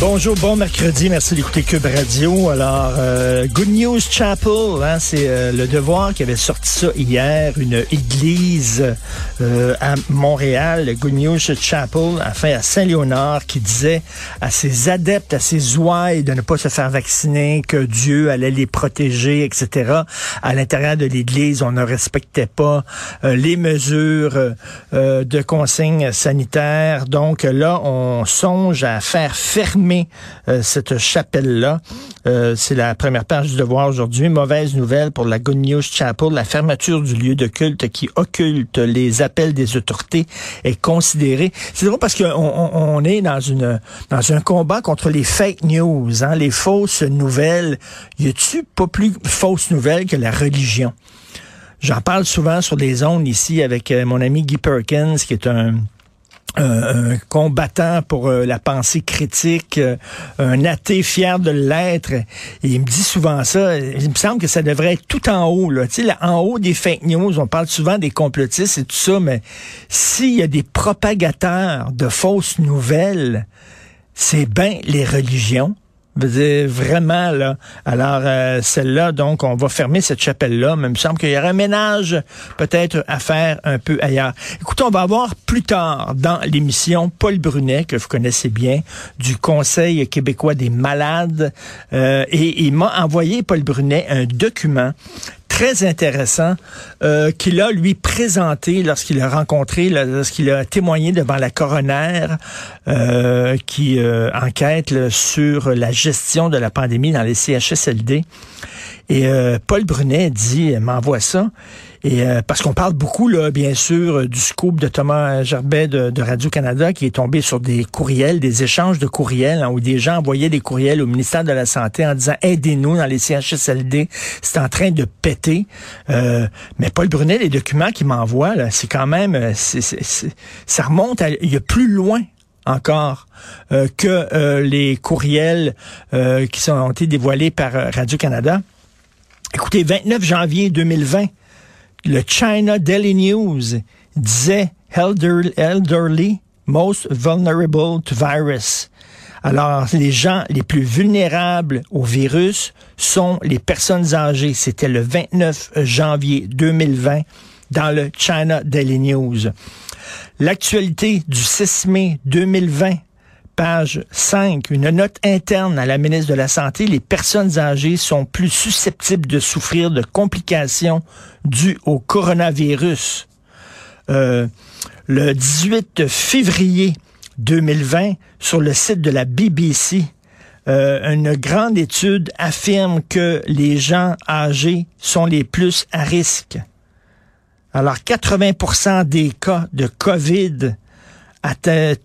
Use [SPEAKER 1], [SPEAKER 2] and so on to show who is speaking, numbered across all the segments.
[SPEAKER 1] Bonjour, bon mercredi. Merci d'écouter Cube Radio. Alors, euh, Good News Chapel, hein, c'est euh, le Devoir qui avait sorti ça hier, une église euh, à Montréal, Good News Chapel, enfin à Saint-Léonard, qui disait à ses adeptes, à ses ouailles de ne pas se faire vacciner, que Dieu allait les protéger, etc. À l'intérieur de l'église, on ne respectait pas les mesures de consignes sanitaires. Donc là, on songe à faire fermer euh, cette chapelle-là. Euh, c'est la première page du devoir aujourd'hui. Mauvaise nouvelle pour la Good News Chapel. La fermeture du lieu de culte qui occulte les appels des autorités est considérée. C'est drôle parce qu'on on, est dans une dans un combat contre les fake news, hein, les fausses nouvelles. Y a-tu pas plus fausses nouvelles que la religion? J'en parle souvent sur les ondes ici avec euh, mon ami Guy Perkins, qui est un un combattant pour euh, la pensée critique, euh, un athée fier de l'être. il me dit souvent ça. Il me semble que ça devrait être tout en haut. Là. Tu sais, là, en haut des fake news, on parle souvent des complotistes et tout ça, mais s'il y a des propagateurs de fausses nouvelles, c'est bien les religions vraiment, là. Alors, euh, celle-là, donc, on va fermer cette chapelle-là, mais il me semble qu'il y aura un ménage peut-être à faire un peu ailleurs. Écoutez, on va voir plus tard dans l'émission Paul Brunet, que vous connaissez bien, du Conseil québécois des malades, euh, et il m'a envoyé, Paul Brunet, un document très intéressant euh, qu'il a lui présenté lorsqu'il a rencontré, lorsqu'il a témoigné devant la coroner euh, qui euh, enquête sur la gestion de la pandémie dans les CHSLD. Et Paul Brunet dit, m'envoie ça. Et euh, parce qu'on parle beaucoup, là, bien sûr, du scoop de Thomas Gerbet de, Radio-Canada qui est tombé sur des courriels, des échanges de courriels, hein, où des gens envoyaient des courriels au ministère de la Santé en disant aidez-nous dans les CHSLD, c'est en train de péter. Euh, mais Paul Brunet, les documents qu'il m'envoie, c'est quand même, euh, ça remonte à, il y a plus loin encore que les courriels qui sont, ont été dévoilés par Radio-Canada. Écoutez, 29 janvier 2020, le China Daily News disait elderly most vulnerable to virus. Alors, les gens les plus vulnérables au virus sont les personnes âgées. C'était le 29 janvier 2020 dans le China Daily News. L'actualité du 6 mai 2020 page 5, une note interne à la ministre de la Santé, les personnes âgées sont plus susceptibles de souffrir de complications dues au coronavirus. Euh, le 18 février 2020, sur le site de la BBC, euh, une grande étude affirme que les gens âgés sont les plus à risque. Alors, 80% des cas de COVID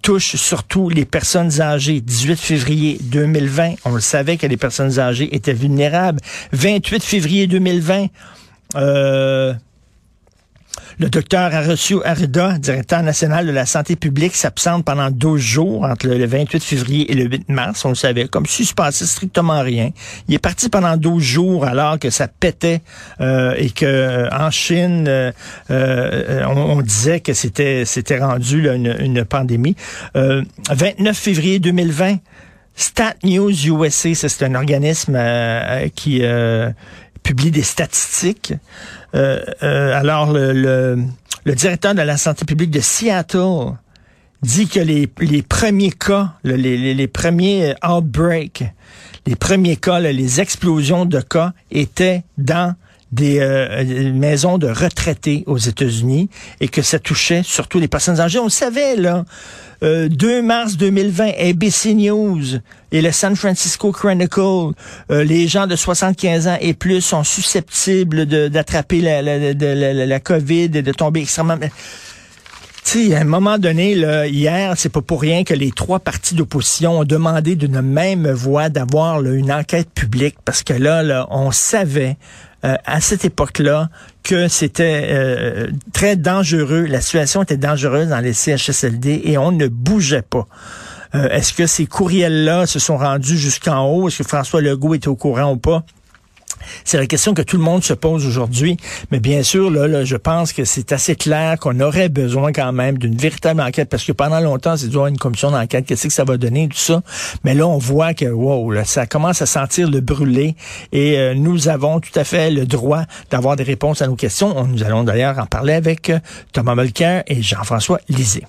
[SPEAKER 1] touche surtout les personnes âgées. 18 février 2020, on le savait que les personnes âgées étaient vulnérables. 28 février 2020, euh, Le docteur Arosio Arida, directeur national de la santé publique, s'absente pendant 12 jours entre le 28 février et le 8 mars. On le savait, comme si se passait strictement rien. Il est parti pendant 12 jours alors que ça pétait euh, et que euh, en Chine, euh, euh, on, on, disait que c'était c'était rendu là, une, une, pandémie. 29 février 2020. Stat News USA, c'est un organisme qui publie des statistiques. Euh, euh, alors, le, directeur de la santé publique de Seattle dit que les, premiers cas, les, premiers outbreaks, les premiers cas, les explosions de cas étaient dans des euh, maisons de retraités aux États-Unis et que ça touchait surtout les personnes âgées. On le savait, là. 2 euh, mars 2020, ABC News et le San Francisco Chronicle, euh, les gens de 75 ans et plus sont susceptibles d'attraper la, la, COVID et de tomber extrêmement... Tu sais, à un moment donné, là, hier, c'est pas pour rien que les trois partis d'opposition ont demandé d'une même voix d'avoir une enquête publique parce que là, on savait euh, à cette époque-là que c'était euh, très dangereux, la situation était dangereuse dans les CHSLD et on ne bougeait pas. Euh, est-ce que ces courriels-là se sont rendus jusqu'en haut? Est-ce que François Legault est au courant ou pas? C'est la question que tout le monde se pose aujourd'hui. Mais bien sûr, là, je pense que c'est assez clair qu'on aurait besoin quand même d'une véritable enquête parce que pendant longtemps, c'est toujours une commission d'enquête. Qu'est-ce que ça va donner, tout ça. Mais là, on voit que, wow, là, ça commence à sentir le brûler et euh, nous avons tout à fait le droit d'avoir des réponses à nos questions. Nous allons d'ailleurs en parler avec euh, Thomas Mulcair et Jean-François Lisée.